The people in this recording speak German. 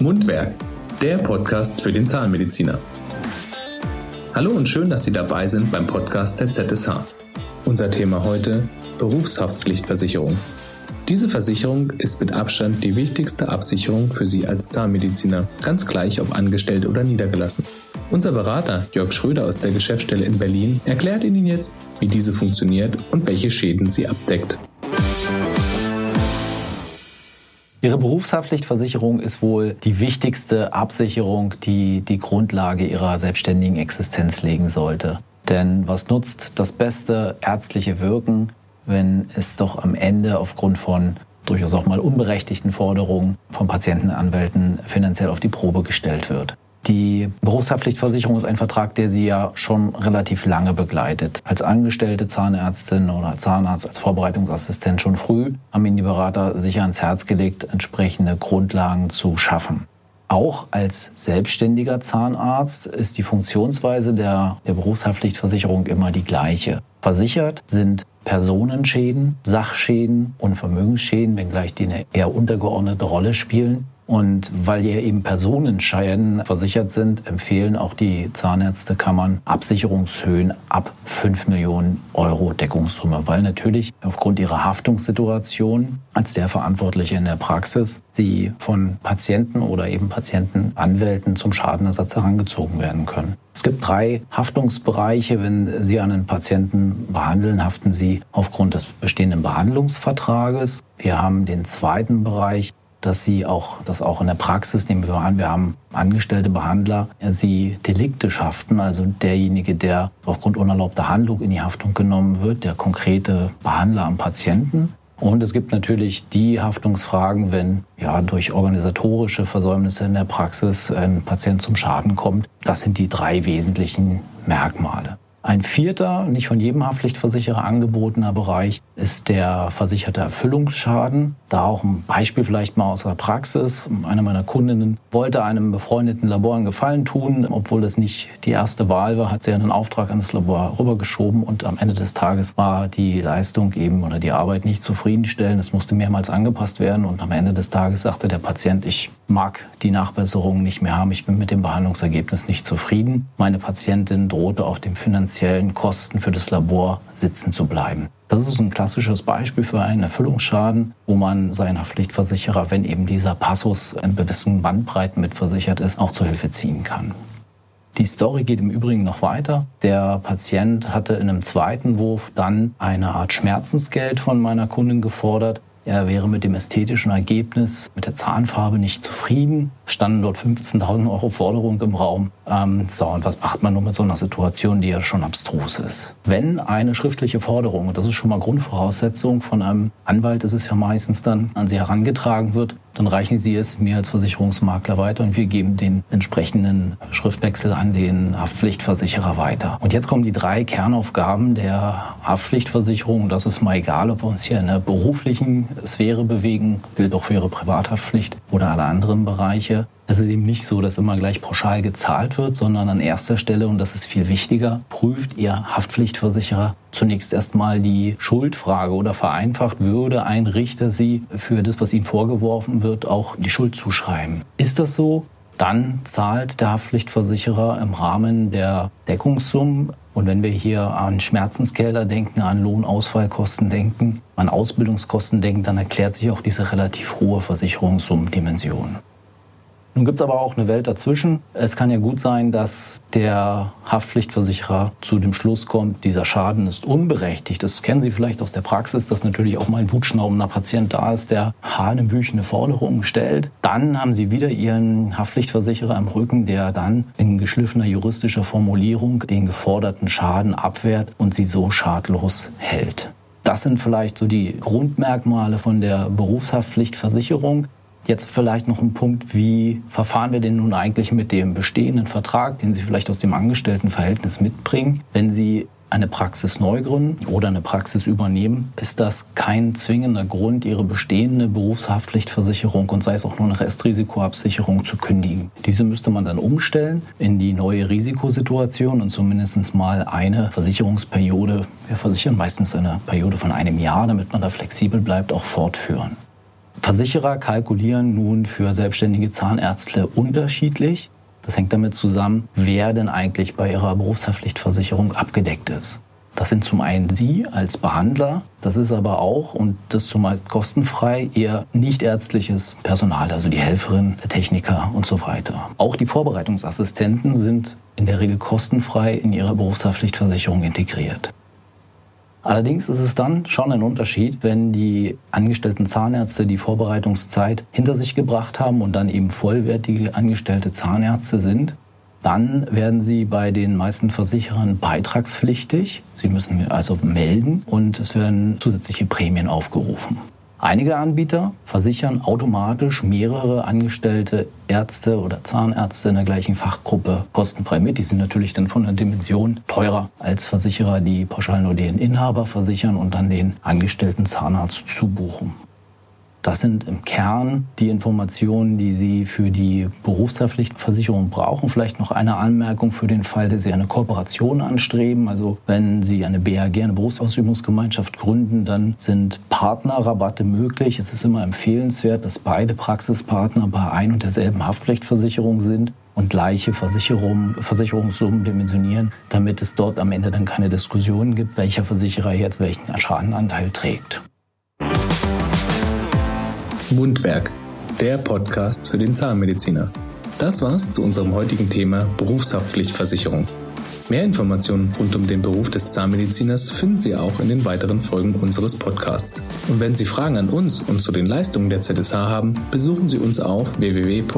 Mundwerk, der Podcast für den Zahnmediziner. Hallo und schön, dass Sie dabei sind beim Podcast der ZSH. Unser Thema heute Berufshaftpflichtversicherung. Diese Versicherung ist mit Abstand die wichtigste Absicherung für Sie als Zahnmediziner, ganz gleich ob angestellt oder niedergelassen. Unser Berater Jörg Schröder aus der Geschäftsstelle in Berlin erklärt Ihnen jetzt, wie diese funktioniert und welche Schäden sie abdeckt. Ihre Berufshaftpflichtversicherung ist wohl die wichtigste Absicherung, die die Grundlage Ihrer selbstständigen Existenz legen sollte. Denn was nutzt das beste ärztliche Wirken, wenn es doch am Ende aufgrund von durchaus auch mal unberechtigten Forderungen von Patientenanwälten finanziell auf die Probe gestellt wird? Die Berufshaftpflichtversicherung ist ein Vertrag, der Sie ja schon relativ lange begleitet. Als angestellte Zahnärztin oder Zahnarzt, als Vorbereitungsassistent schon früh haben Ihnen die Berater sicher ans Herz gelegt, entsprechende Grundlagen zu schaffen. Auch als selbstständiger Zahnarzt ist die Funktionsweise der, der Berufshaftpflichtversicherung immer die gleiche. Versichert sind Personenschäden, Sachschäden und Vermögensschäden, wenngleich die eine eher untergeordnete Rolle spielen. Und weil hier eben Personenscheiern versichert sind, empfehlen auch die Zahnärztekammern Absicherungshöhen ab 5 Millionen Euro Deckungssumme, weil natürlich aufgrund ihrer Haftungssituation als der Verantwortliche in der Praxis sie von Patienten oder eben Patientenanwälten zum Schadenersatz herangezogen werden können. Es gibt drei Haftungsbereiche. Wenn Sie einen Patienten behandeln, haften Sie aufgrund des bestehenden Behandlungsvertrages. Wir haben den zweiten Bereich, dass sie auch, dass auch in der Praxis, nehmen wir an, wir haben angestellte Behandler, sie Delikte schaften, also derjenige, der aufgrund unerlaubter Handlung in die Haftung genommen wird, der konkrete Behandler am Patienten. Und es gibt natürlich die Haftungsfragen, wenn ja durch organisatorische Versäumnisse in der Praxis ein Patient zum Schaden kommt. Das sind die drei wesentlichen Merkmale. Ein vierter, nicht von jedem Haftpflichtversicherer angebotener Bereich ist der versicherte Erfüllungsschaden. Da auch ein Beispiel vielleicht mal aus der Praxis. Eine meiner Kundinnen wollte einem befreundeten Labor einen Gefallen tun, obwohl das nicht die erste Wahl war, hat sie einen Auftrag an das Labor rübergeschoben und am Ende des Tages war die Leistung eben oder die Arbeit nicht zufriedenstellend. Es musste mehrmals angepasst werden und am Ende des Tages sagte der Patient, ich mag die Nachbesserung nicht mehr haben, ich bin mit dem Behandlungsergebnis nicht zufrieden. Meine Patientin drohte auf dem finanziellen finanziellen Kosten für das Labor sitzen zu bleiben. Das ist ein klassisches Beispiel für einen Erfüllungsschaden, wo man seinen Haftpflichtversicherer, wenn eben dieser Passus in gewissen Bandbreiten mitversichert ist, auch zur Hilfe ziehen kann. Die Story geht im Übrigen noch weiter. Der Patient hatte in einem zweiten Wurf dann eine Art Schmerzensgeld von meiner Kundin gefordert. Er wäre mit dem ästhetischen Ergebnis, mit der Zahnfarbe nicht zufrieden. Standen dort 15.000 Euro Forderung im Raum. Ähm, so, und was macht man nun mit so einer Situation, die ja schon abstrus ist? Wenn eine schriftliche Forderung, und das ist schon mal Grundvoraussetzung von einem Anwalt, ist es ja meistens dann, an Sie herangetragen wird, dann reichen Sie es mir als Versicherungsmakler weiter und wir geben den entsprechenden Schriftwechsel an den Haftpflichtversicherer weiter. Und jetzt kommen die drei Kernaufgaben der Haftpflichtversicherung. Das ist mal egal, ob wir uns hier in der beruflichen Sphäre bewegen, gilt auch für Ihre Privathaftpflicht oder alle anderen Bereiche. Es ist eben nicht so, dass immer gleich pauschal gezahlt wird, sondern an erster Stelle, und das ist viel wichtiger, prüft Ihr Haftpflichtversicherer zunächst erstmal die Schuldfrage oder vereinfacht würde ein Richter Sie für das, was Ihnen vorgeworfen wird, auch die Schuld zuschreiben. Ist das so? Dann zahlt der Haftpflichtversicherer im Rahmen der Deckungssummen und wenn wir hier an Schmerzensgelder denken, an Lohnausfallkosten denken, an Ausbildungskosten denken, dann erklärt sich auch diese relativ hohe Versicherungssummendimension. Nun gibt es aber auch eine Welt dazwischen. Es kann ja gut sein, dass der Haftpflichtversicherer zu dem Schluss kommt, dieser Schaden ist unberechtigt. Das kennen Sie vielleicht aus der Praxis, dass natürlich auch mal ein wutschnaubender Patient da ist, der hanebüchene Forderungen stellt. Dann haben Sie wieder Ihren Haftpflichtversicherer im Rücken, der dann in geschliffener juristischer Formulierung den geforderten Schaden abwehrt und Sie so schadlos hält. Das sind vielleicht so die Grundmerkmale von der Berufshaftpflichtversicherung. Jetzt vielleicht noch ein Punkt, wie verfahren wir denn nun eigentlich mit dem bestehenden Vertrag, den Sie vielleicht aus dem Angestelltenverhältnis mitbringen? Wenn Sie eine Praxis neu gründen oder eine Praxis übernehmen, ist das kein zwingender Grund, Ihre bestehende Berufshaftpflichtversicherung und sei es auch nur eine Restrisikoabsicherung zu kündigen. Diese müsste man dann umstellen in die neue Risikosituation und zumindest mal eine Versicherungsperiode, wir versichern meistens eine Periode von einem Jahr, damit man da flexibel bleibt, auch fortführen. Versicherer kalkulieren nun für selbstständige Zahnärzte unterschiedlich. Das hängt damit zusammen, wer denn eigentlich bei ihrer Berufshaftpflichtversicherung abgedeckt ist. Das sind zum einen Sie als Behandler, das ist aber auch, und das zumeist kostenfrei, eher nichtärztliches Personal, also die Helferin, der Techniker und so weiter. Auch die Vorbereitungsassistenten sind in der Regel kostenfrei in ihrer Berufshaftpflichtversicherung integriert. Allerdings ist es dann schon ein Unterschied, wenn die angestellten Zahnärzte die Vorbereitungszeit hinter sich gebracht haben und dann eben vollwertige angestellte Zahnärzte sind dann werden Sie bei den meisten Versicherern beitragspflichtig. Sie müssen also melden und es werden zusätzliche Prämien aufgerufen. Einige Anbieter versichern automatisch mehrere angestellte Ärzte oder Zahnärzte in der gleichen Fachgruppe kostenfrei mit. Die sind natürlich dann von der Dimension teurer als Versicherer, die pauschal nur den Inhaber versichern und dann den angestellten Zahnarzt zubuchen. Das sind im Kern die Informationen, die Sie für die Berufshaftpflichtversicherung brauchen. Vielleicht noch eine Anmerkung für den Fall, dass Sie eine Kooperation anstreben. Also wenn Sie eine BAG, eine Berufsausübungsgemeinschaft gründen, dann sind Partnerrabatte möglich. Es ist immer empfehlenswert, dass beide Praxispartner bei ein und derselben Haftpflichtversicherung sind und gleiche Versicherung, Versicherungssummen dimensionieren, damit es dort am Ende dann keine Diskussionen gibt, welcher Versicherer jetzt welchen Schadenanteil trägt. Mundwerk, der Podcast für den Zahnmediziner. Das war's zu unserem heutigen Thema Berufshaftpflichtversicherung. Mehr Informationen rund um den Beruf des Zahnmediziners finden Sie auch in den weiteren Folgen unseres Podcasts. Und wenn Sie Fragen an uns und zu den Leistungen der ZSH haben, besuchen Sie uns auf www.zsh.de.